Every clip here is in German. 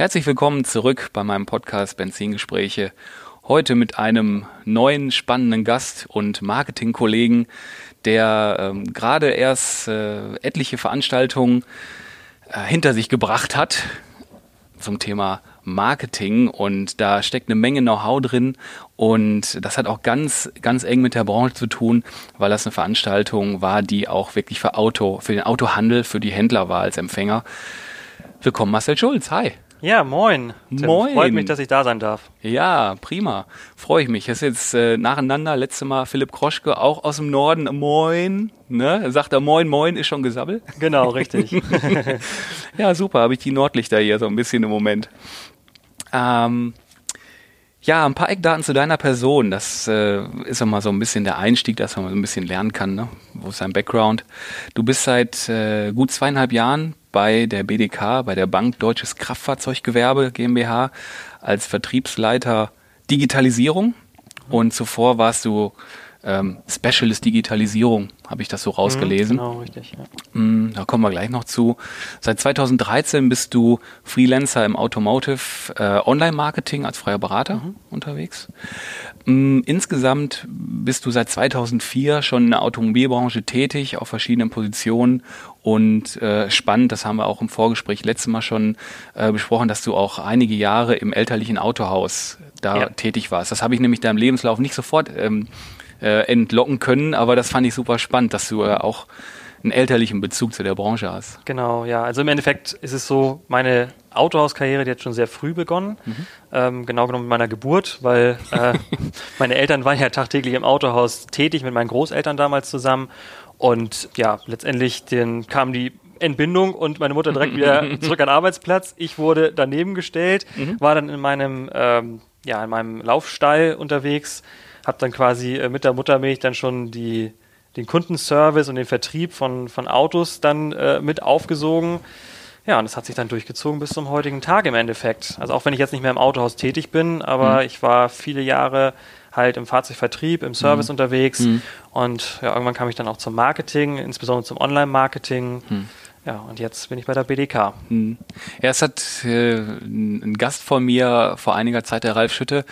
Herzlich willkommen zurück bei meinem Podcast Benzingespräche. Heute mit einem neuen spannenden Gast und Marketingkollegen, der ähm, gerade erst äh, etliche Veranstaltungen äh, hinter sich gebracht hat zum Thema Marketing und da steckt eine Menge Know-how drin und das hat auch ganz, ganz eng mit der Branche zu tun, weil das eine Veranstaltung war, die auch wirklich für Auto, für den Autohandel, für die Händler war als Empfänger. Willkommen Marcel Schulz, hi. Ja, moin. Tim. Moin. Freut mich, dass ich da sein darf. Ja, prima. Freue ich mich. Das ist jetzt äh, nacheinander. Letztes Mal Philipp Kroschke, auch aus dem Norden. Moin. Ne? Sagt er Moin, Moin, ist schon gesabbelt. Genau, richtig. ja, super. Habe ich die Nordlichter hier so ein bisschen im Moment. Ähm, ja, ein paar Eckdaten zu deiner Person. Das äh, ist immer so ein bisschen der Einstieg, dass man so ein bisschen lernen kann. Ne? Wo ist dein Background? Du bist seit äh, gut zweieinhalb Jahren bei der BDK, bei der Bank Deutsches Kraftfahrzeuggewerbe GmbH als Vertriebsleiter Digitalisierung. Und zuvor warst du ähm, Specialist Digitalisierung, habe ich das so rausgelesen. Mhm, genau, richtig. Ja. Mm, da kommen wir gleich noch zu. Seit 2013 bist du Freelancer im Automotive äh, Online-Marketing als freier Berater mhm. unterwegs. Mm, insgesamt bist du seit 2004 schon in der Automobilbranche tätig, auf verschiedenen Positionen und äh, spannend, das haben wir auch im Vorgespräch letztes Mal schon äh, besprochen, dass du auch einige Jahre im elterlichen Autohaus da ja. tätig warst. Das habe ich nämlich deinem Lebenslauf nicht sofort ähm, äh, entlocken können, aber das fand ich super spannend, dass du äh, auch einen elterlichen Bezug zu der Branche hast. Genau, ja. Also im Endeffekt ist es so, meine Autohauskarriere, die hat schon sehr früh begonnen, mhm. ähm, genau genommen mit meiner Geburt, weil äh, meine Eltern waren ja tagtäglich im Autohaus tätig, mit meinen Großeltern damals zusammen. Und ja, letztendlich den, kam die Entbindung und meine Mutter direkt wieder zurück an den Arbeitsplatz. Ich wurde daneben gestellt, mhm. war dann in meinem, ähm, ja, in meinem Laufstall unterwegs, habe dann quasi äh, mit der Muttermilch dann schon die, den Kundenservice und den Vertrieb von, von Autos dann äh, mit aufgesogen. Ja, und das hat sich dann durchgezogen bis zum heutigen Tag im Endeffekt. Also auch wenn ich jetzt nicht mehr im Autohaus tätig bin, aber mhm. ich war viele Jahre halt im Fahrzeugvertrieb, im Service mhm. unterwegs mhm. und ja, irgendwann kam ich dann auch zum Marketing, insbesondere zum Online-Marketing. Mhm. Ja, und jetzt bin ich bei der BDK. Hm. Ja, es hat äh, ein Gast von mir vor einiger Zeit, der Ralf Schütte,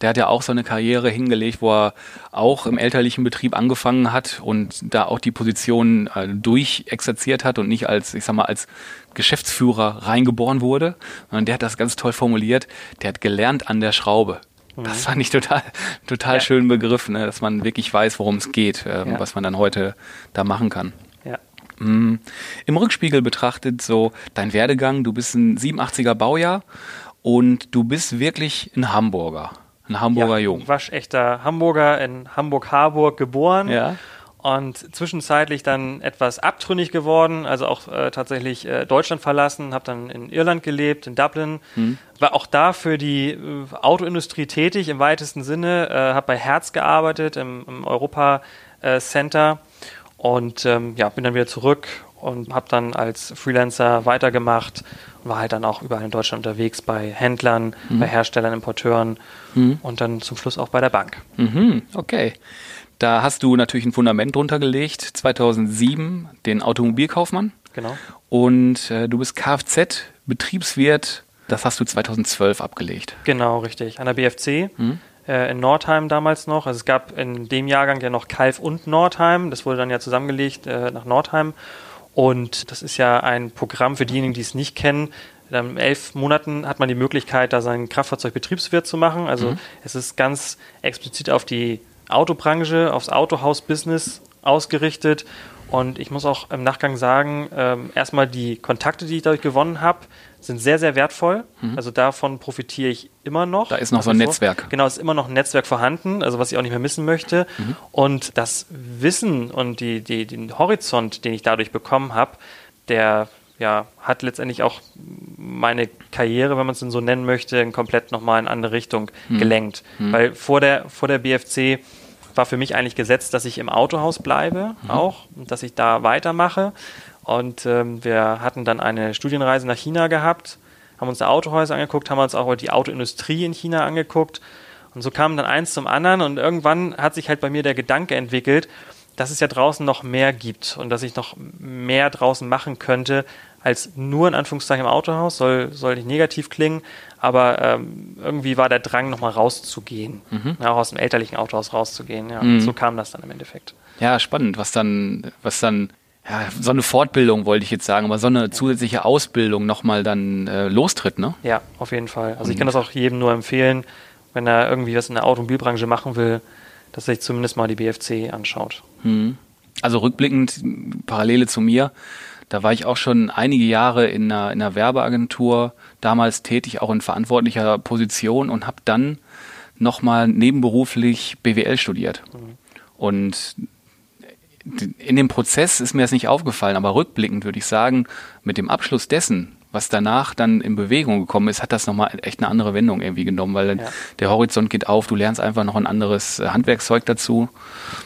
der hat ja auch so eine Karriere hingelegt, wo er auch im elterlichen Betrieb angefangen hat und da auch die Position äh, durchexerziert hat und nicht als, ich sag mal, als Geschäftsführer reingeboren wurde. Und der hat das ganz toll formuliert. Der hat gelernt an der Schraube. Das mhm. fand ich total, total ja. schön begriffen, ne? dass man wirklich weiß, worum es geht, äh, ja. was man dann heute da machen kann. Mm. Im Rückspiegel betrachtet, so dein Werdegang, du bist ein 87er Baujahr und du bist wirklich ein Hamburger. Ein Hamburger ja, Jung. Waschechter Hamburger in Hamburg-Harburg geboren. Ja. Und zwischenzeitlich dann etwas abtrünnig geworden, also auch äh, tatsächlich äh, Deutschland verlassen, habe dann in Irland gelebt, in Dublin, hm. war auch da für die äh, Autoindustrie tätig im weitesten Sinne, äh, habe bei Herz gearbeitet im, im Europa äh, Center und ähm, ja, bin dann wieder zurück und habe dann als Freelancer weitergemacht und war halt dann auch überall in Deutschland unterwegs bei Händlern, mhm. bei Herstellern, Importeuren mhm. und dann zum Schluss auch bei der Bank. Mhm, okay. Da hast du natürlich ein Fundament drunter gelegt, 2007 den Automobilkaufmann. Genau. Und äh, du bist Kfz-Betriebswirt, das hast du 2012 abgelegt. Genau, richtig, an der BFC. Äh, in Nordheim damals noch. Also es gab in dem Jahrgang ja noch Kalf und Nordheim. Das wurde dann ja zusammengelegt äh, nach Nordheim. Und das ist ja ein Programm für diejenigen, die es nicht kennen. In elf Monaten hat man die Möglichkeit, da seinen Kraftfahrzeugbetriebswirt zu machen. Also mhm. es ist ganz explizit auf die Autobranche, aufs Autohaus-Business ausgerichtet. Und ich muss auch im Nachgang sagen, ähm, erstmal die Kontakte, die ich dadurch gewonnen habe, sind sehr, sehr wertvoll. Mhm. Also davon profitiere ich immer noch. Da ist noch so ein Netzwerk. Genau, es ist immer noch ein Netzwerk vorhanden, also was ich auch nicht mehr missen möchte. Mhm. Und das Wissen und die, die, den Horizont, den ich dadurch bekommen habe, der ja, hat letztendlich auch meine Karriere, wenn man es denn so nennen möchte, komplett nochmal in eine andere Richtung hm. gelenkt. Hm. Weil vor der, vor der BFC war für mich eigentlich gesetzt, dass ich im Autohaus bleibe mhm. auch und dass ich da weitermache. Und ähm, wir hatten dann eine Studienreise nach China gehabt, haben uns da Autohäuser angeguckt, haben uns auch die Autoindustrie in China angeguckt. Und so kam dann eins zum anderen und irgendwann hat sich halt bei mir der Gedanke entwickelt, dass es ja draußen noch mehr gibt und dass ich noch mehr draußen machen könnte, als nur in Anführungszeichen im Autohaus, soll, soll nicht negativ klingen, aber ähm, irgendwie war der Drang, nochmal rauszugehen, mhm. ja, auch aus dem elterlichen Autohaus rauszugehen. Ja. Mhm. So kam das dann im Endeffekt. Ja, spannend, was dann, was dann, ja, so eine Fortbildung wollte ich jetzt sagen, aber so eine zusätzliche Ausbildung nochmal dann äh, lostritt, ne? Ja, auf jeden Fall. Also ich kann das auch jedem nur empfehlen, wenn er irgendwie was in der Automobilbranche machen will, dass er sich zumindest mal die BFC anschaut. Mhm. Also rückblickend, Parallele zu mir, da war ich auch schon einige Jahre in einer, in einer Werbeagentur, damals tätig, auch in verantwortlicher Position und habe dann nochmal nebenberuflich BWL studiert. Mhm. Und in dem Prozess ist mir das nicht aufgefallen, aber rückblickend würde ich sagen, mit dem Abschluss dessen, was danach dann in Bewegung gekommen ist, hat das nochmal echt eine andere Wendung irgendwie genommen, weil ja. der Horizont geht auf, du lernst einfach noch ein anderes Handwerkszeug dazu.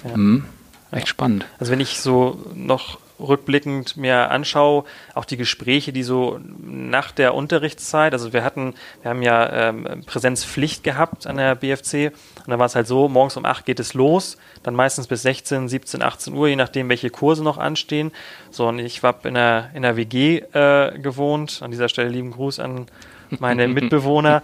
Ja. Mhm. Echt ja. spannend. Also wenn ich so noch rückblickend mir anschaue, auch die Gespräche, die so nach der Unterrichtszeit, also wir hatten, wir haben ja ähm, Präsenzpflicht gehabt an der BFC und dann war es halt so, morgens um 8 geht es los, dann meistens bis 16, 17, 18 Uhr, je nachdem, welche Kurse noch anstehen. So, und ich war in der, in der WG äh, gewohnt, an dieser Stelle lieben Gruß an meine Mitbewohner.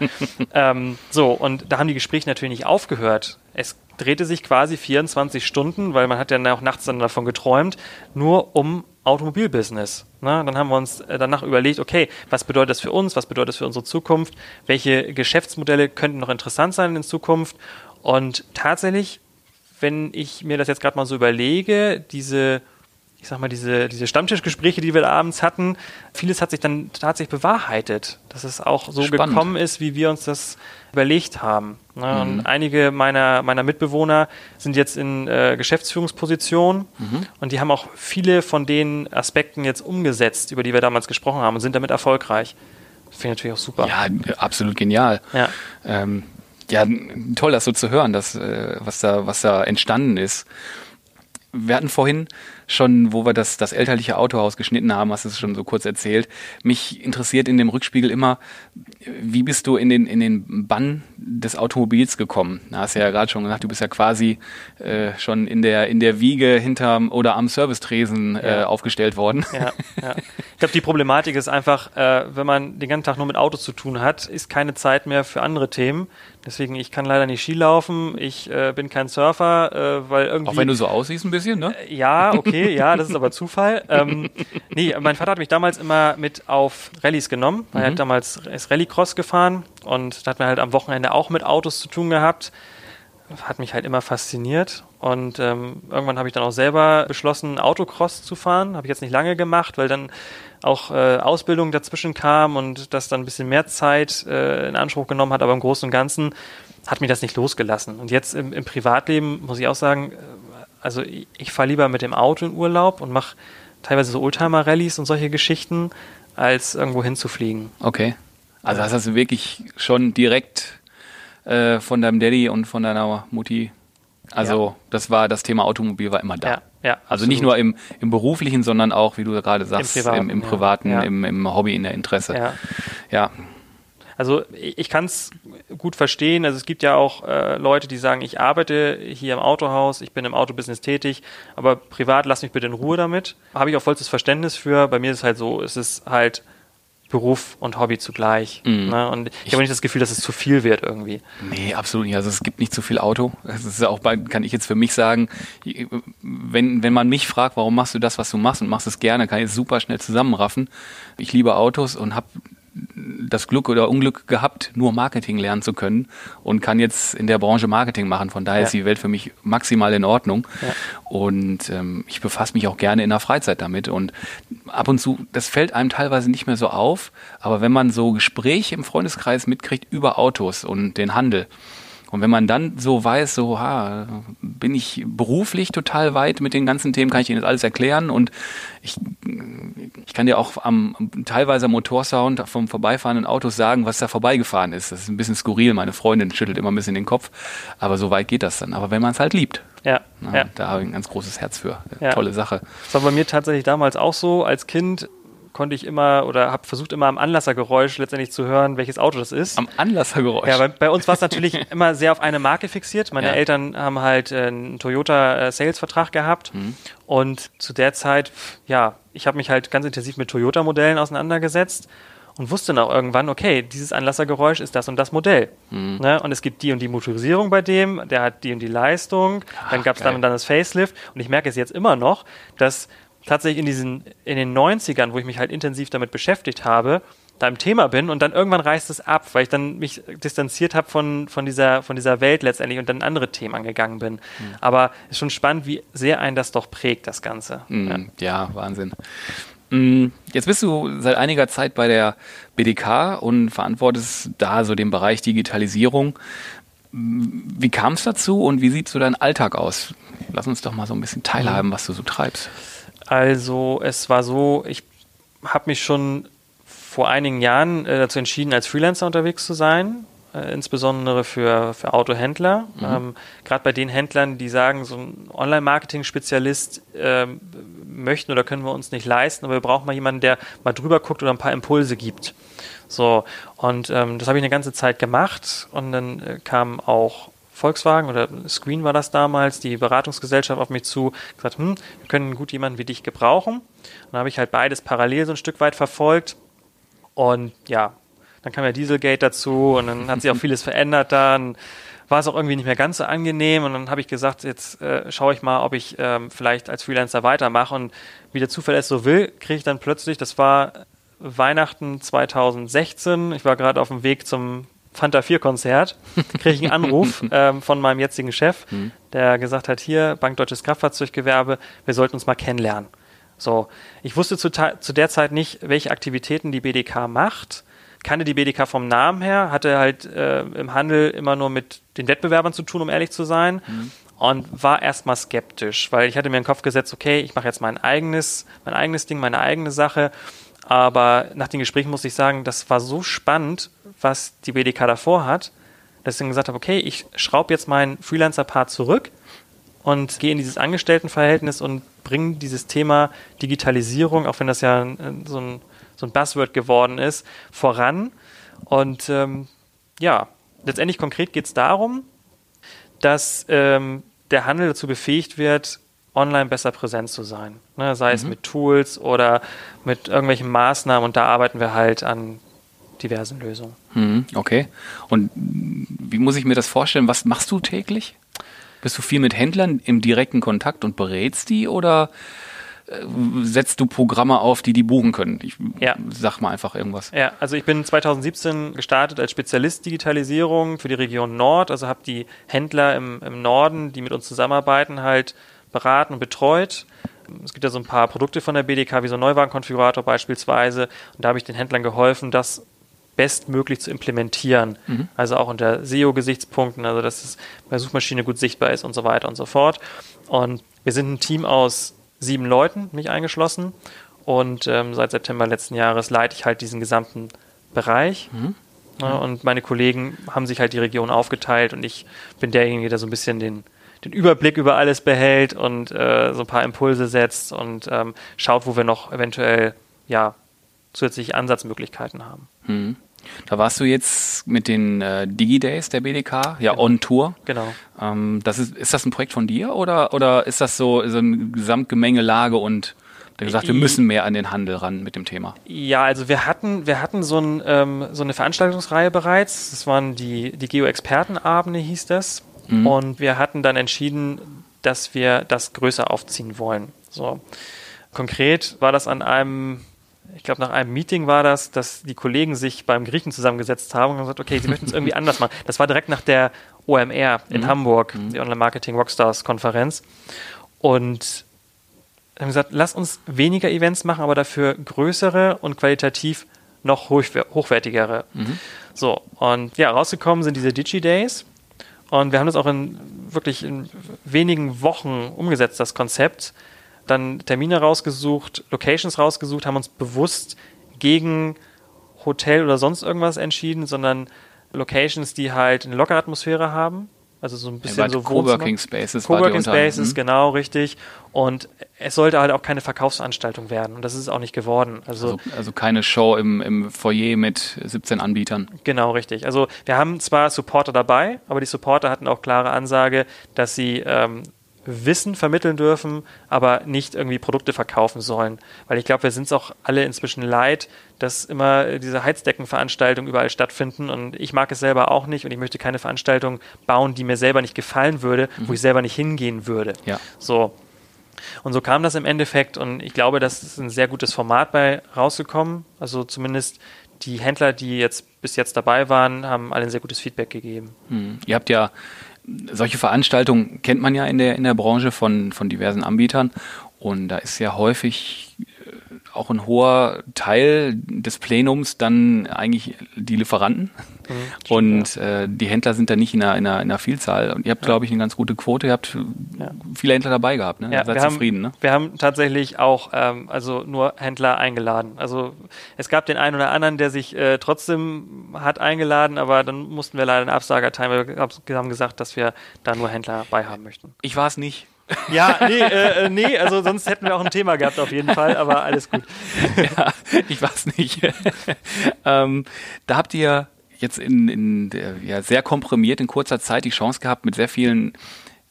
ähm, so, und da haben die Gespräche natürlich nicht aufgehört. Es drehte sich quasi 24 Stunden, weil man hat ja auch nachts dann davon geträumt, nur um Automobilbusiness. Ne? Dann haben wir uns äh, danach überlegt, okay, was bedeutet das für uns, was bedeutet das für unsere Zukunft, welche Geschäftsmodelle könnten noch interessant sein in Zukunft. Und tatsächlich, wenn ich mir das jetzt gerade mal so überlege, diese ich sag mal, diese, diese Stammtischgespräche, die wir da abends hatten, vieles hat sich dann tatsächlich bewahrheitet, dass es auch so Spannend. gekommen ist, wie wir uns das überlegt haben. Ne? Mhm. Und einige meiner, meiner Mitbewohner sind jetzt in äh, Geschäftsführungspositionen mhm. und die haben auch viele von den Aspekten jetzt umgesetzt, über die wir damals gesprochen haben und sind damit erfolgreich. Das finde ich natürlich auch super. Ja, absolut genial. Ja. Ähm, ja, toll, das so zu hören, dass, äh, was, da, was da entstanden ist. Wir hatten vorhin schon, wo wir das, das elterliche Autohaus geschnitten haben, hast du es schon so kurz erzählt. Mich interessiert in dem Rückspiegel immer, wie bist du in den, in den Bann des Automobils gekommen? Da hast du ja gerade schon gesagt, du bist ja quasi äh, schon in der, in der Wiege hinterm oder am Servicetresen äh, ja. aufgestellt worden. Ja, ja. Ich glaube, die Problematik ist einfach, äh, wenn man den ganzen Tag nur mit Autos zu tun hat, ist keine Zeit mehr für andere Themen. Deswegen, ich kann leider nicht Ski laufen, ich äh, bin kein Surfer, äh, weil irgendwie. Auch wenn du so aussiehst ein bisschen, ne? Äh, ja, okay, ja, das ist aber Zufall. Ähm, nee, mein Vater hat mich damals immer mit auf Rallyes genommen, mhm. er hat damals ist Rallycross gefahren und da hat man halt am Wochenende auch mit Autos zu tun gehabt. Hat mich halt immer fasziniert. Und ähm, irgendwann habe ich dann auch selber beschlossen, Autocross zu fahren. Habe ich jetzt nicht lange gemacht, weil dann auch äh, Ausbildung dazwischen kam und das dann ein bisschen mehr Zeit äh, in Anspruch genommen hat, aber im Großen und Ganzen hat mich das nicht losgelassen. Und jetzt im, im Privatleben muss ich auch sagen, also ich, ich fahre lieber mit dem Auto in Urlaub und mache teilweise so Oldtimer-Rallies und solche Geschichten, als irgendwo hinzufliegen. Okay. Also hast du also wirklich schon direkt äh, von deinem Daddy und von deiner Mutti also ja. das war das Thema Automobil war immer da. Ja, ja, also nicht nur im, im beruflichen, sondern auch, wie du gerade sagst, Im privaten, im, im, privaten. Im, im Hobby, in der Interesse. Ja. Also ich kann es gut verstehen. Also es gibt ja auch äh, Leute, die sagen, ich arbeite hier im Autohaus, ich bin im Autobusiness tätig, aber privat lass mich bitte in Ruhe damit. Habe ich auch vollstes Verständnis für. Bei mir ist es halt so, es ist halt Beruf und Hobby zugleich. Mhm. Ne? Und ich, ich habe nicht das Gefühl, dass es zu viel wird irgendwie. Nee, absolut nicht. Also es gibt nicht zu viel Auto. Das ist auch bei, kann ich jetzt für mich sagen, wenn, wenn man mich fragt, warum machst du das, was du machst und machst es gerne, kann ich es super schnell zusammenraffen. Ich liebe Autos und habe das Glück oder Unglück gehabt, nur Marketing lernen zu können und kann jetzt in der Branche Marketing machen. Von daher ja. ist die Welt für mich maximal in Ordnung. Ja. Und ähm, ich befasse mich auch gerne in der Freizeit damit. Und ab und zu, das fällt einem teilweise nicht mehr so auf, aber wenn man so Gespräche im Freundeskreis mitkriegt über Autos und den Handel, Und wenn man dann so weiß, so, ha, bin ich beruflich total weit mit den ganzen Themen, kann ich Ihnen das alles erklären und ich, ich kann dir auch am, teilweise am Motorsound vom vorbeifahrenden Autos sagen, was da vorbeigefahren ist. Das ist ein bisschen skurril. Meine Freundin schüttelt immer ein bisschen den Kopf, aber so weit geht das dann. Aber wenn man es halt liebt. Ja, na, ja. Da habe ich ein ganz großes Herz für. Ja. Tolle Sache. Das war bei mir tatsächlich damals auch so. Als Kind konnte ich immer oder habe versucht immer am Anlassergeräusch letztendlich zu hören, welches Auto das ist. Am Anlassergeräusch. Ja, bei, bei uns war es natürlich immer sehr auf eine Marke fixiert. Meine Ja. Eltern haben halt äh, einen Toyota äh, Sales-Vertrag gehabt Mhm. und zu der Zeit, ja, ich habe mich halt ganz intensiv mit Toyota-Modellen auseinandergesetzt und wusste dann auch irgendwann, okay, dieses Anlassergeräusch ist das und das Modell. Mhm. Ne? Und es gibt die und die Motorisierung bei dem, der hat die und die Leistung, dann gab es dann und dann das Facelift und ich merke es jetzt immer noch, dass tatsächlich in diesen, in den 90ern, wo ich mich halt intensiv damit beschäftigt habe, da im Thema bin und dann irgendwann reißt es ab, weil ich dann mich distanziert habe von, von, dieser, von dieser Welt letztendlich und dann andere Themen angegangen bin. Aber ist schon spannend, wie sehr einen das doch prägt, das Ganze. Ja. Mm, ja, Wahnsinn. Mm, Jetzt bist du seit einiger Zeit bei der BDK und verantwortest da so den Bereich Digitalisierung. Mm, Wie kam es dazu und wie sieht so dein Alltag aus? Lass uns doch mal so ein bisschen teilhaben, was du so treibst. Also es war so, ich habe mich schon vor einigen Jahren äh, dazu entschieden, als Freelancer unterwegs zu sein, äh, insbesondere für, für Autohändler. Ähm, Gerade bei den Händlern, die sagen, so ein Online-Marketing-Spezialist ähm, möchten oder können wir uns nicht leisten, aber wir brauchen mal jemanden, der mal drüber guckt oder ein paar Impulse gibt. So, und ähm, das habe ich eine ganze Zeit gemacht und dann äh, kam auch Volkswagen oder Screen war das damals, die Beratungsgesellschaft auf mich zu, gesagt, hm, wir können gut jemanden wie dich gebrauchen. Und dann habe ich halt beides parallel so ein Stück weit verfolgt. Und ja, dann kam ja Dieselgate dazu und dann hat sich auch vieles verändert dann. War es auch irgendwie nicht mehr ganz so angenehm und dann habe ich gesagt, jetzt äh, schaue ich mal, ob ich ähm, vielleicht als Freelancer weitermache und wie der Zufall es so will, kriege ich dann plötzlich, das war Weihnachten 2016, ich war gerade auf dem Weg zum Fanta 4 Konzert, kriege ich einen Anruf ähm, von meinem jetzigen Chef, der gesagt hat, hier, Bank Deutsches Kraftfahrzeuggewerbe, wir sollten uns mal kennenlernen. So, ich wusste zu, zu der Zeit nicht, welche Aktivitäten die BDK macht, kannte die BDK vom Namen her, hatte halt äh, im Handel immer nur mit den Wettbewerbern zu tun, um ehrlich zu sein. Und war erstmal skeptisch, weil ich hatte mir in den Kopf gesetzt, okay, ich mache jetzt mein eigenes, mein eigenes Ding, meine eigene Sache. Aber nach den Gesprächen muss ich sagen, das war so spannend, was die BDK davor hat, dass ich dann gesagt habe, okay, ich schraube jetzt meinen Freelancer-Part zurück und gehe in dieses Angestelltenverhältnis und bringe dieses Thema Digitalisierung, auch wenn das ja so ein, so ein Buzzword geworden ist, voran. Und ähm, ja, letztendlich konkret geht es darum, dass ähm, der Handel dazu befähigt wird, online besser präsent zu sein. Ne? Sei es mit Tools oder mit irgendwelchen Maßnahmen und da arbeiten wir halt an diversen Lösungen. Mhm, okay. Und wie muss ich mir das vorstellen? Was machst du täglich? Bist du viel mit Händlern im direkten Kontakt und berätst die oder äh, setzt du Programme auf, die die buchen können? Ich Ja. sag mal einfach irgendwas. Ja, also ich bin 2017 gestartet als Spezialist Digitalisierung für die Region Nord, also habe die Händler im, im Norden, die mit uns zusammenarbeiten, halt beraten und betreut. Es gibt ja so ein paar Produkte von der BDK, wie so ein Neuwagenkonfigurator beispielsweise, und da habe ich den Händlern geholfen, das bestmöglich zu implementieren. Also auch unter SEO-Gesichtspunkten, also dass es bei Suchmaschine gut sichtbar ist und so weiter und so fort. Und wir sind ein Team aus sieben Leuten, mich eingeschlossen. Und ähm, seit September letzten Jahres leite ich halt diesen gesamten Bereich. Ja, und meine Kollegen haben sich halt die Region aufgeteilt und ich bin derjenige, der so ein bisschen den, den Überblick über alles behält und äh, so ein paar Impulse setzt und ähm, schaut, wo wir noch eventuell ja, zusätzliche Ansatzmöglichkeiten haben. Mhm. Da warst du jetzt mit den äh, Digi-Days der BDK, ja, on Tour. Genau. Ähm, das ist, ist das ein Projekt von dir oder, oder ist das so, so eine Gesamtgemengelage und der gesagt, wir müssen mehr an den Handel ran mit dem Thema? Ja, also wir hatten, wir hatten so, ein, ähm, so eine Veranstaltungsreihe bereits. Das waren die, die Geo-Expertenabende, hieß das. Und wir hatten dann entschieden, dass wir das größer aufziehen wollen. So. Konkret war das an einem, ich glaube, nach einem Meeting war das, dass die Kollegen sich beim Griechen zusammengesetzt haben und gesagt, okay, sie möchten es irgendwie anders machen. Das war direkt nach der OMR in Hamburg, die Online Marketing Rockstars Konferenz. Und haben gesagt, lass uns weniger Events machen, aber dafür größere und qualitativ noch hochwer- hochwertigere. So, und ja, rausgekommen sind diese Digi-Days. Und wir haben das auch in wirklich in wenigen Wochen umgesetzt, das Konzept. Dann Termine rausgesucht, Locations rausgesucht, haben uns bewusst gegen Hotel oder sonst irgendwas entschieden, sondern Locations, die halt eine lockere Atmosphäre haben. Also so ein bisschen ja, so Coworking Spaces. Coworking Spaces, hm? genau, richtig. Und es sollte halt auch keine Verkaufsveranstaltung werden. Und das ist es auch nicht geworden. Also, also, also, keine Show im, im Foyer mit 17 Anbietern. Genau, richtig. Also wir haben zwar Supporter dabei, aber die Supporter hatten auch klare Ansage, dass sie ähm, Wissen vermitteln dürfen, aber nicht irgendwie Produkte verkaufen sollen. Weil ich glaube, wir sind es auch alle inzwischen leid, dass immer diese Heizdeckenveranstaltungen überall stattfinden und ich mag es selber auch nicht und ich möchte keine Veranstaltung bauen, die mir selber nicht gefallen würde, mhm. wo ich selber nicht hingehen würde. Ja. So. Und so kam das im Endeffekt und ich glaube, das ist ein sehr gutes Format bei rausgekommen. Also zumindest die Händler, die jetzt bis jetzt dabei waren, haben alle ein sehr gutes Feedback gegeben. Mhm. Ihr habt ja solche Veranstaltungen kennt man ja in der, in der Branche von, von diversen Anbietern. Und da ist ja häufig auch ein hoher Teil des Plenums dann eigentlich die Lieferanten. Mhm, und äh, die Händler sind da nicht in einer, in einer, in einer Vielzahl. Und ihr habt, ja. glaube ich, eine ganz gute Quote. Ihr habt ja. viele Händler dabei gehabt. Ne? Ja, Seid zufrieden, haben, ne? Wir haben tatsächlich auch ähm, also nur Händler eingeladen. Also es gab den einen oder anderen, der sich äh, trotzdem hat eingeladen, aber dann mussten wir leider eine Absage erteilen, weil wir haben gesagt, dass wir da nur Händler bei haben möchten. Ich war es nicht. Ja, nee, äh, äh, nee, also sonst hätten wir auch ein Thema gehabt auf jeden Fall, aber alles gut. Ja, ich weiß nicht. ähm, da habt ihr jetzt in, in ja, sehr komprimiert in kurzer Zeit die Chance gehabt, mit sehr vielen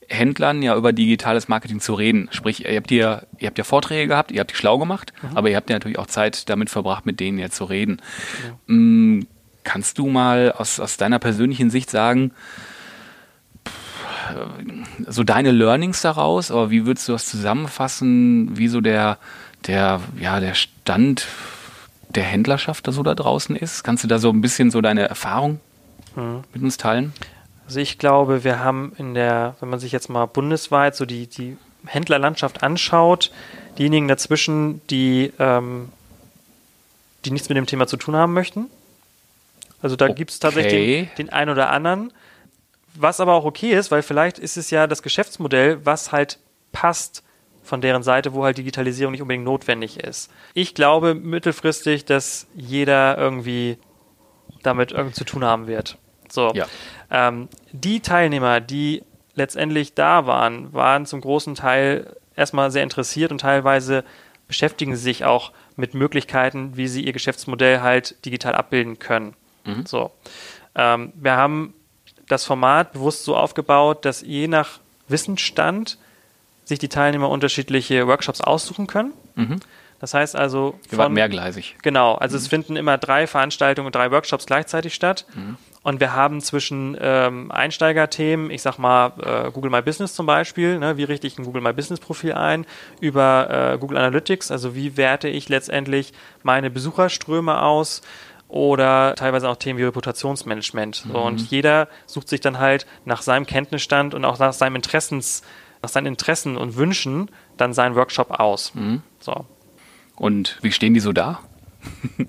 Händlern ja über digitales Marketing zu reden. Sprich, ihr habt ja, ihr habt ja Vorträge gehabt, ihr habt die schlau gemacht, mhm. aber ihr habt ja natürlich auch Zeit damit verbracht, mit denen ja zu reden. Ja. Ähm, kannst du mal aus, aus deiner persönlichen Sicht sagen, so deine Learnings daraus, aber wie würdest du das zusammenfassen, wie so der, der, ja, der Stand der Händlerschaft da so da draußen ist? Kannst du da so ein bisschen so deine Erfahrung mhm. mit uns teilen? Also ich glaube, wir haben in der, wenn man sich jetzt mal bundesweit so die, die Händlerlandschaft anschaut, diejenigen dazwischen, die, ähm, die nichts mit dem Thema zu tun haben möchten. Also da okay. gibt es tatsächlich den, den einen oder anderen. Was aber auch okay ist, weil vielleicht ist es ja das Geschäftsmodell, was halt passt von deren Seite, wo halt Digitalisierung nicht unbedingt notwendig ist. Ich glaube mittelfristig, dass jeder irgendwie damit irgendwie zu tun haben wird. So. Ja. Ähm, die Teilnehmer, die letztendlich da waren, waren zum großen Teil erstmal sehr interessiert und teilweise beschäftigen sie sich auch mit Möglichkeiten, wie sie ihr Geschäftsmodell halt digital abbilden können. Mhm. So. Ähm, wir haben das Format bewusst so aufgebaut, dass je nach Wissensstand sich die Teilnehmer unterschiedliche Workshops aussuchen können. Mhm. Das heißt also. Wir waren mehrgleisig. Genau, also mhm. es finden immer drei Veranstaltungen und drei Workshops gleichzeitig statt. Mhm. Und wir haben zwischen ähm, Einsteigerthemen, ich sag mal äh, Google My Business zum Beispiel, ne, wie richte ich ein Google My Business Profil ein, über äh, Google Analytics, also wie werte ich letztendlich meine Besucherströme aus, oder teilweise auch Themen wie Reputationsmanagement. Mhm. und jeder sucht sich dann halt nach seinem Kenntnisstand und auch nach seinem Interessens, nach seinen Interessen und Wünschen dann seinen Workshop aus. Mhm. So. Und wie stehen die so da?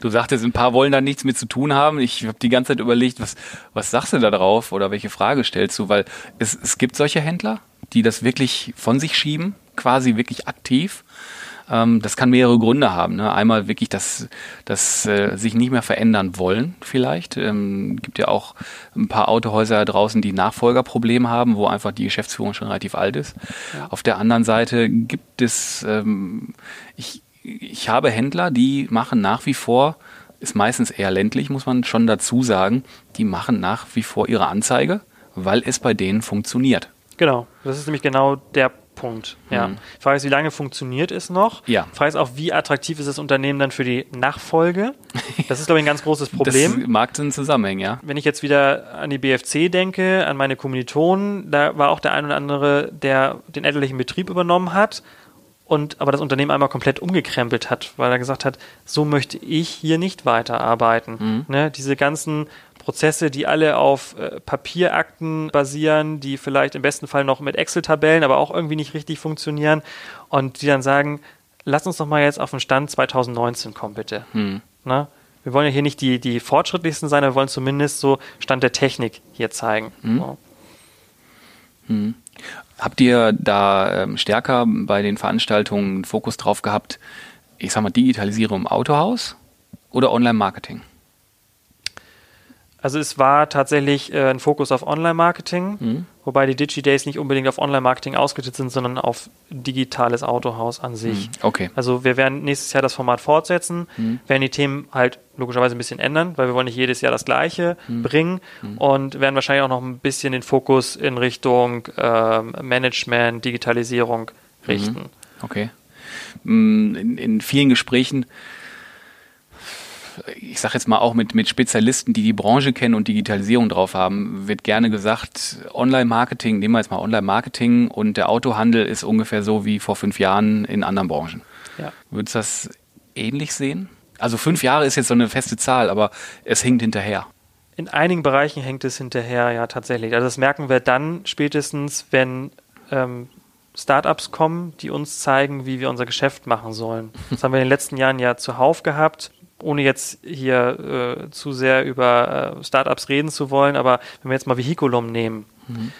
Du sagtest, ein paar wollen da nichts mit zu tun haben. Ich habe die ganze Zeit überlegt, was, was sagst du da drauf oder welche Frage stellst du? Weil es, es gibt solche Händler, die das wirklich von sich schieben, quasi wirklich aktiv. Ähm, das kann mehrere Gründe haben. Ne? Einmal wirklich, dass, dass äh, sich nicht mehr verändern wollen vielleicht. Ähm, gibt ja auch ein paar Autohäuser draußen, die Nachfolgerprobleme haben, wo einfach die Geschäftsführung schon relativ alt ist. Ja. Auf der anderen Seite gibt es, ähm, ich, ich habe Händler, die machen nach wie vor, ist meistens eher ländlich, muss man schon dazu sagen, die machen nach wie vor ihre Anzeige, weil es bei denen funktioniert. Genau, das ist nämlich genau der Punkt. Ja. Mhm. Die Frage ist, wie lange funktioniert es noch? Ja. Die Frage ist auch, wie attraktiv ist das Unternehmen dann für die Nachfolge? Das ist, glaube ich, ein ganz großes Problem. Das mag einen Zusammenhängen, ja. Wenn ich jetzt wieder an die BFC denke, an meine Kommilitonen, da war auch der ein oder andere, der den elterlichen Betrieb übernommen hat und aber das Unternehmen einmal komplett umgekrempelt hat, weil er gesagt hat, so möchte ich hier nicht weiterarbeiten. Mhm. Ne, diese ganzen Prozesse, die alle auf äh, Papierakten basieren, die vielleicht im besten Fall noch mit Excel-Tabellen, aber auch irgendwie nicht richtig funktionieren und die dann sagen, lass uns doch mal jetzt auf den Stand 2019 kommen, bitte. Hm. Na? Wir wollen ja hier nicht die, die fortschrittlichsten sein, wir wollen zumindest so Stand der Technik hier zeigen. Hm. So. Hm. Habt ihr da ähm, stärker bei den Veranstaltungen Fokus drauf gehabt, ich sag mal, Digitalisierung im Autohaus oder Online-Marketing? Also es war tatsächlich äh, ein Fokus auf Online-Marketing, mhm. wobei die Digi-Days nicht unbedingt auf Online-Marketing ausgerichtet sind, sondern auf digitales Autohaus an sich. Mhm. Okay. Also wir werden nächstes Jahr das Format fortsetzen, mhm. werden die Themen halt logischerweise ein bisschen ändern, weil wir wollen nicht jedes Jahr das Gleiche mhm. bringen mhm. und werden wahrscheinlich auch noch ein bisschen den Fokus in Richtung äh, Management, Digitalisierung mhm. richten. Okay. Mm, in, in vielen Gesprächen ich sage jetzt mal auch mit, mit Spezialisten, die die Branche kennen und Digitalisierung drauf haben, wird gerne gesagt, Online-Marketing, nehmen wir jetzt mal Online-Marketing und der Autohandel ist ungefähr so wie vor fünf Jahren in anderen Branchen. Ja. Würdest du das ähnlich sehen? Also fünf Jahre ist jetzt so eine feste Zahl, aber es hinkt hinterher. In einigen Bereichen hängt es hinterher, ja, tatsächlich. Also das merken wir dann spätestens, wenn ähm, Startups kommen, die uns zeigen, wie wir unser Geschäft machen sollen. Das haben wir in den letzten Jahren ja zuhauf gehabt ohne jetzt hier äh, zu sehr über äh, Startups reden zu wollen, aber wenn wir jetzt mal Vehiculum nehmen, mhm.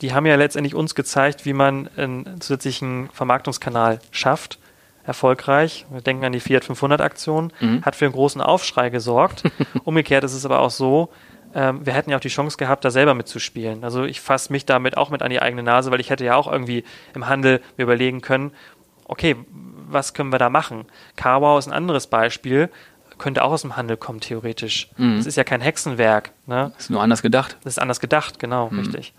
die haben ja letztendlich uns gezeigt, wie man einen zusätzlichen Vermarktungskanal schafft, erfolgreich. Wir denken an die Fiat 500 Aktion, mhm. hat für einen großen Aufschrei gesorgt. Umgekehrt ist es aber auch so, ähm, wir hätten ja auch die Chance gehabt, da selber mitzuspielen. Also ich fasse mich damit auch mit an die eigene Nase, weil ich hätte ja auch irgendwie im Handel mir überlegen können, okay, was können wir da machen? Carwow ist ein anderes Beispiel, könnte auch aus dem Handel kommen, theoretisch. Mhm. Das ist ja kein Hexenwerk. Ne? Ist nur anders gedacht. Das ist anders gedacht, genau, mhm. richtig.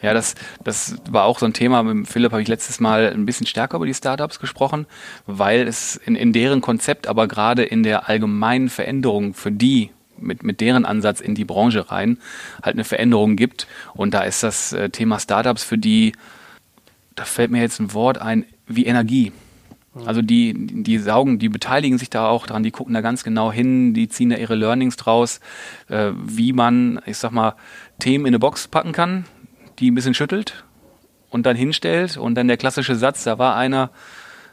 Ja, das, das war auch so ein Thema. Mit Philipp habe ich letztes Mal ein bisschen stärker über die Startups gesprochen, weil es in, in deren Konzept, aber gerade in der allgemeinen Veränderung für die, mit, mit deren Ansatz in die Branche rein, halt eine Veränderung gibt. Und da ist das äh, Thema Startups für die, da fällt mir jetzt ein Wort ein, wie Energie. Also die, die saugen, die beteiligen sich da auch dran, die gucken da ganz genau hin, die ziehen da ihre Learnings draus, äh, wie man, ich sag mal, Themen in eine Box packen kann, die ein bisschen schüttelt und dann hinstellt und dann der klassische Satz, da war einer,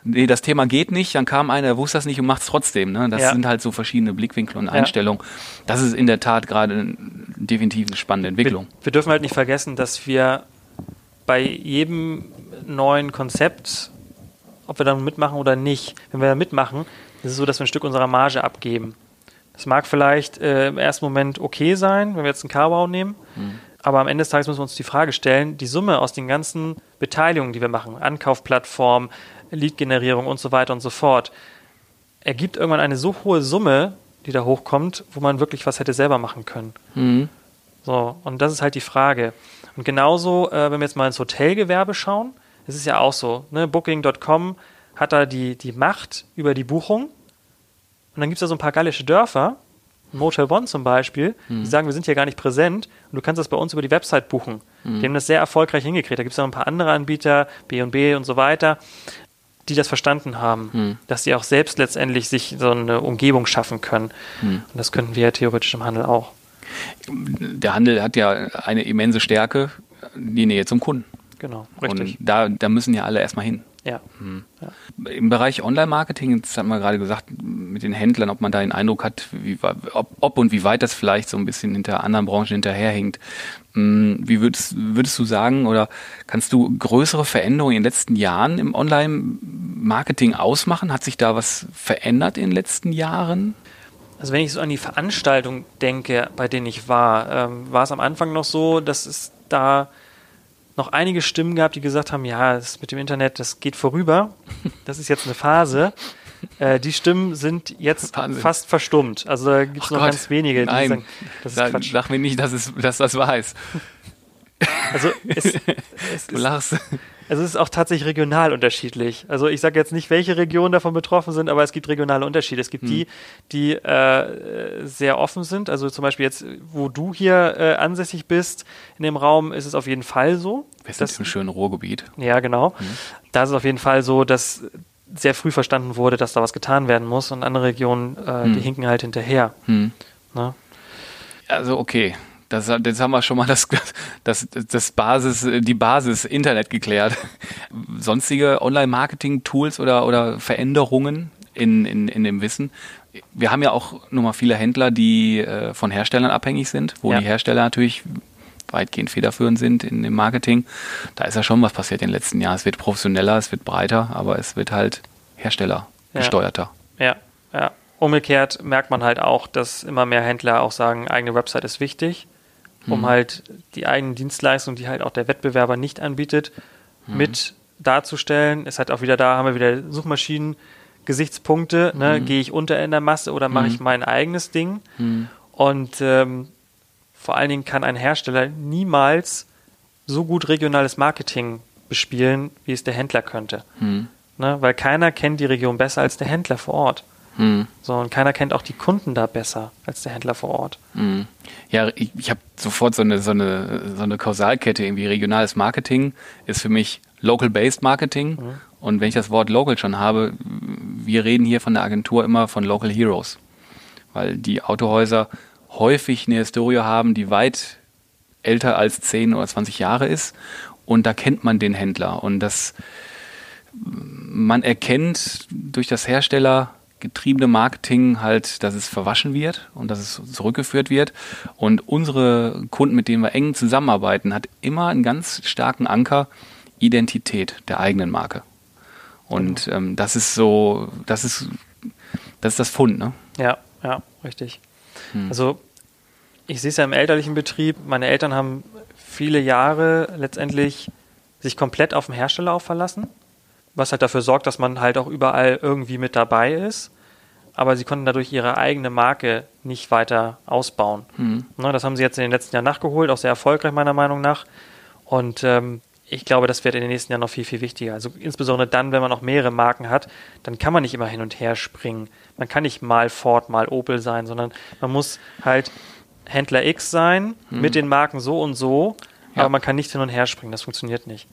nee, das Thema geht nicht, dann kam einer, der wusste das nicht und macht es trotzdem. Ne? Das ja. sind halt so verschiedene Blickwinkel und Einstellungen. Ja. Das ist in der Tat gerade definitiv eine spannende Entwicklung. Wir, wir dürfen halt nicht vergessen, dass wir bei jedem neuen Konzept ob wir dann mitmachen oder nicht. Wenn wir da mitmachen, ist es so, dass wir ein Stück unserer Marge abgeben. Das mag vielleicht äh, im ersten Moment okay sein, wenn wir jetzt einen Carbau nehmen, mhm. aber am Ende des Tages müssen wir uns die Frage stellen, die Summe aus den ganzen Beteiligungen, die wir machen, Ankaufplattform, Lead-Generierung und so weiter und so fort, ergibt irgendwann eine so hohe Summe, die da hochkommt, wo man wirklich was hätte selber machen können. Mhm. So, und das ist halt die Frage. Und genauso, äh, wenn wir jetzt mal ins Hotelgewerbe schauen, es ist ja auch so, ne? Booking.com hat da die, die Macht über die Buchung. Und dann gibt es da so ein paar gallische Dörfer, Motel One zum Beispiel, mhm. die sagen, wir sind hier gar nicht präsent und du kannst das bei uns über die Website buchen. Mhm. Die haben das sehr erfolgreich hingekriegt. Da gibt es noch ein paar andere Anbieter, B&B und so weiter, die das verstanden haben, mhm. dass sie auch selbst letztendlich sich so eine Umgebung schaffen können. Mhm. Und das könnten wir ja theoretisch im Handel auch. Der Handel hat ja eine immense Stärke, die Nähe zum Kunden. Genau, richtig. Und da, da müssen ja alle erstmal hin. Ja. Hm. ja. Im Bereich Online-Marketing, das hat man gerade gesagt, mit den Händlern, ob man da den Eindruck hat, wie, ob, ob und wie weit das vielleicht so ein bisschen hinter anderen Branchen hinterherhinkt. Hm, wie würdest, würdest du sagen oder kannst du größere Veränderungen in den letzten Jahren im Online-Marketing ausmachen? Hat sich da was verändert in den letzten Jahren? Also wenn ich so an die Veranstaltung denke, bei denen ich war, ähm, war es am Anfang noch so, dass es da noch einige Stimmen gab, die gesagt haben, ja, das mit dem Internet, das geht vorüber. Das ist jetzt eine Phase. Äh, die Stimmen sind jetzt Wahnsinn. fast verstummt. Also da gibt es noch Gott. ganz wenige, die Nein. sagen, das ist da, Quatsch. Sag mir nicht, dass, es, dass das weiß. Also es, es du lachst. Also es ist auch tatsächlich regional unterschiedlich. Also ich sage jetzt nicht, welche Regionen davon betroffen sind, aber es gibt regionale Unterschiede. Es gibt hm. die, die äh, sehr offen sind. Also zum Beispiel jetzt, wo du hier äh, ansässig bist, in dem Raum ist es auf jeden Fall so. Wir sind dass, im schönen Ruhrgebiet. Ja, genau. Hm. Da ist es auf jeden Fall so, dass sehr früh verstanden wurde, dass da was getan werden muss und andere Regionen, äh, hm. die hinken halt hinterher. Hm. Ne? Also okay, das, jetzt haben wir schon mal das, das, das Basis, die Basis Internet geklärt. Sonstige Online-Marketing-Tools oder, oder Veränderungen in, in, in dem Wissen. Wir haben ja auch nun mal viele Händler, die äh, von Herstellern abhängig sind, wo ja. die Hersteller natürlich weitgehend federführend sind in dem Marketing. Da ist ja schon was passiert in den letzten Jahren. Es wird professioneller, es wird breiter, aber es wird halt Hersteller gesteuerter. Ja, ja. Umgekehrt merkt man halt auch, dass immer mehr Händler auch sagen, eigene Website ist wichtig, um hm. halt die eigenen Dienstleistungen, die halt auch der Wettbewerber nicht anbietet, hm. mit darzustellen. Ist halt auch wieder da, haben wir wieder Suchmaschinen, Gesichtspunkte, ne? Mhm. gehe ich unter in der Masse oder mache mhm. ich mein eigenes Ding? Mhm. Und ähm, vor allen Dingen kann ein Hersteller niemals so gut regionales Marketing bespielen, wie es der Händler könnte. Mhm. Ne? Weil keiner kennt die Region besser als der Händler vor Ort. Mhm. So, und keiner kennt auch die Kunden da besser als der Händler vor Ort. Mhm. Ja, ich, ich habe sofort so eine, so, eine, so eine Kausalkette. Irgendwie regionales Marketing ist für mich Local-Based Marketing. Mhm. Und wenn ich das Wort Local schon habe, wir reden hier von der Agentur immer von Local Heroes. Weil die Autohäuser häufig eine Historie haben, die weit älter als 10 oder 20 Jahre ist. Und da kennt man den Händler. Und das, man erkennt durch das Hersteller getriebene Marketing halt, dass es verwaschen wird und dass es zurückgeführt wird. Und unsere Kunden, mit denen wir eng zusammenarbeiten, hat immer einen ganz starken Anker Identität der eigenen Marke. Und ähm, das ist so, das ist, das ist das Fund, ne? Ja, ja, richtig. Hm. Also ich sehe es ja im elterlichen Betrieb. Meine Eltern haben viele Jahre letztendlich sich komplett auf den Hersteller auch verlassen, was halt dafür sorgt, dass man halt auch überall irgendwie mit dabei ist. Aber sie konnten dadurch ihre eigene Marke nicht weiter ausbauen. Hm. Ne, das haben sie jetzt in den letzten Jahren nachgeholt, auch sehr erfolgreich meiner Meinung nach. Und ähm, ich glaube, das wird in den nächsten Jahren noch viel, viel wichtiger. Also insbesondere dann, wenn man auch mehrere Marken hat, dann kann man nicht immer hin und her springen. Man kann nicht mal Ford, mal Opel sein, sondern man muss halt Händler X sein, hm. mit den Marken so und so, ja. aber man kann nicht hin und her springen. Das funktioniert nicht.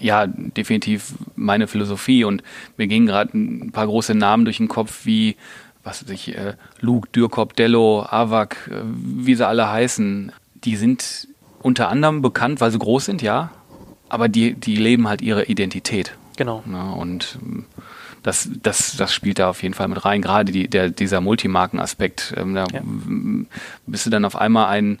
Ja, definitiv meine Philosophie. Und mir gingen gerade ein paar große Namen durch den Kopf, wie was weiß ich, äh, Luke, Dürkop, Dello, Avak, äh, wie sie alle heißen. Die sind unter anderem bekannt, weil sie groß sind, ja, aber die, die leben halt ihre Identität. Genau. Ja, und ähm, das, das, das spielt da auf jeden Fall mit rein. Gerade die, der, dieser Multimarkenaspekt. Ähm, da ja. bist du dann auf einmal ein,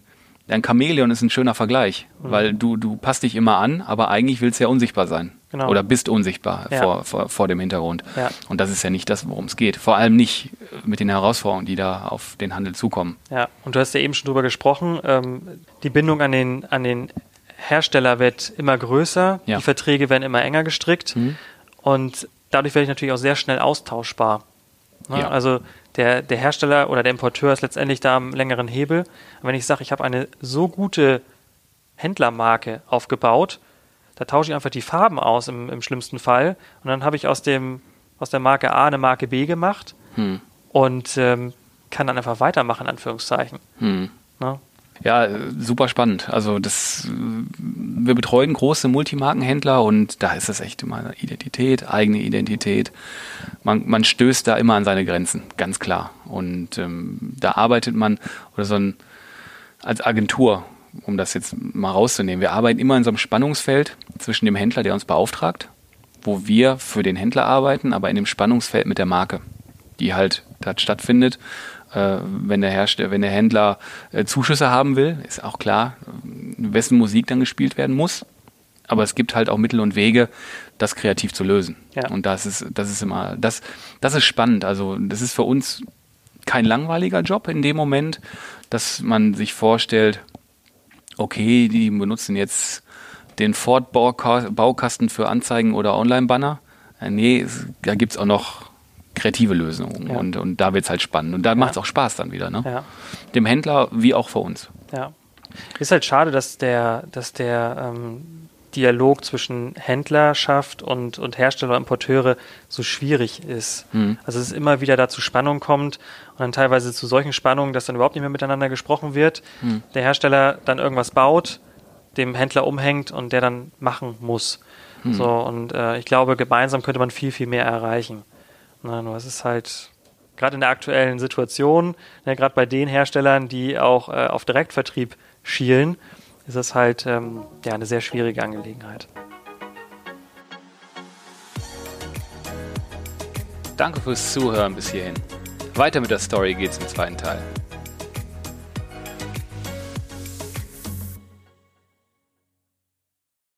ein Chamäleon ist ein schöner Vergleich, mhm. weil du, du passt dich immer an, aber eigentlich willst du ja unsichtbar sein. Genau. Oder bist unsichtbar ja. vor, vor, vor dem Hintergrund. Ja. Und das ist ja nicht das, worum es geht. Vor allem nicht mit den Herausforderungen, die da auf den Handel zukommen. Ja, und du hast ja eben schon drüber gesprochen, ähm, die Bindung an den, an den Hersteller wird immer größer, ja. die Verträge werden immer enger gestrickt mhm. und dadurch werde ich natürlich auch sehr schnell austauschbar. Ne? Ja. Also der, der Hersteller oder der Importeur ist letztendlich da am längeren Hebel. Und wenn ich sage, ich habe eine so gute Händlermarke aufgebaut, da tausche ich einfach die Farben aus im, im schlimmsten Fall und dann habe ich aus, dem, aus der Marke A eine Marke B gemacht hm. und ähm, kann dann einfach weitermachen, in Anführungszeichen. Hm. Ne? Ja, super spannend. Also das, wir betreuen große Multimarkenhändler und da ist es echt immer Identität, eigene Identität. Man, man stößt da immer an seine Grenzen, ganz klar. Und ähm, da arbeitet man oder so ein als Agentur, um das jetzt mal rauszunehmen. Wir arbeiten immer in so einem Spannungsfeld zwischen dem Händler, der uns beauftragt, wo wir für den Händler arbeiten, aber in dem Spannungsfeld mit der Marke, die halt da stattfindet wenn, der Hersteller, wenn der Händler äh, Zuschüsse haben will, ist auch klar, wessen Musik dann gespielt werden muss. Aber es gibt halt auch Mittel und Wege, das kreativ zu lösen. Ja. Und das ist, das ist immer, das, das ist spannend. Also, das ist für uns kein langweiliger Job in dem Moment, dass man sich vorstellt, okay, die benutzen jetzt den Ford-Baukasten für Anzeigen oder Online-Banner. Äh, nee, da gibt es auch noch kreative Lösungen. Ja. Und, und da wird es halt spannend. Und da macht es auch Spaß dann wieder. Ne? Ja. Dem Händler wie auch für uns. Ja. Ist halt schade, dass der, dass der ähm, Dialog zwischen Händlerschaft und, und Hersteller und Importeure so schwierig ist. Mhm. Also es immer wieder dazu Spannung kommt und dann teilweise zu solchen Spannungen, dass dann überhaupt nicht mehr miteinander gesprochen wird. Mhm. Der Hersteller dann irgendwas baut, dem Händler umhängt und der dann machen muss. Mhm. So, und äh, ich glaube, gemeinsam könnte man viel, viel mehr erreichen. Na, nur es ist halt gerade in der aktuellen Situation, ne, gerade bei den Herstellern, die auch äh, auf Direktvertrieb schielen, ist es halt ähm, ja, eine sehr schwierige Angelegenheit. Danke fürs Zuhören bis hierhin. Weiter mit der Story geht's im zweiten Teil.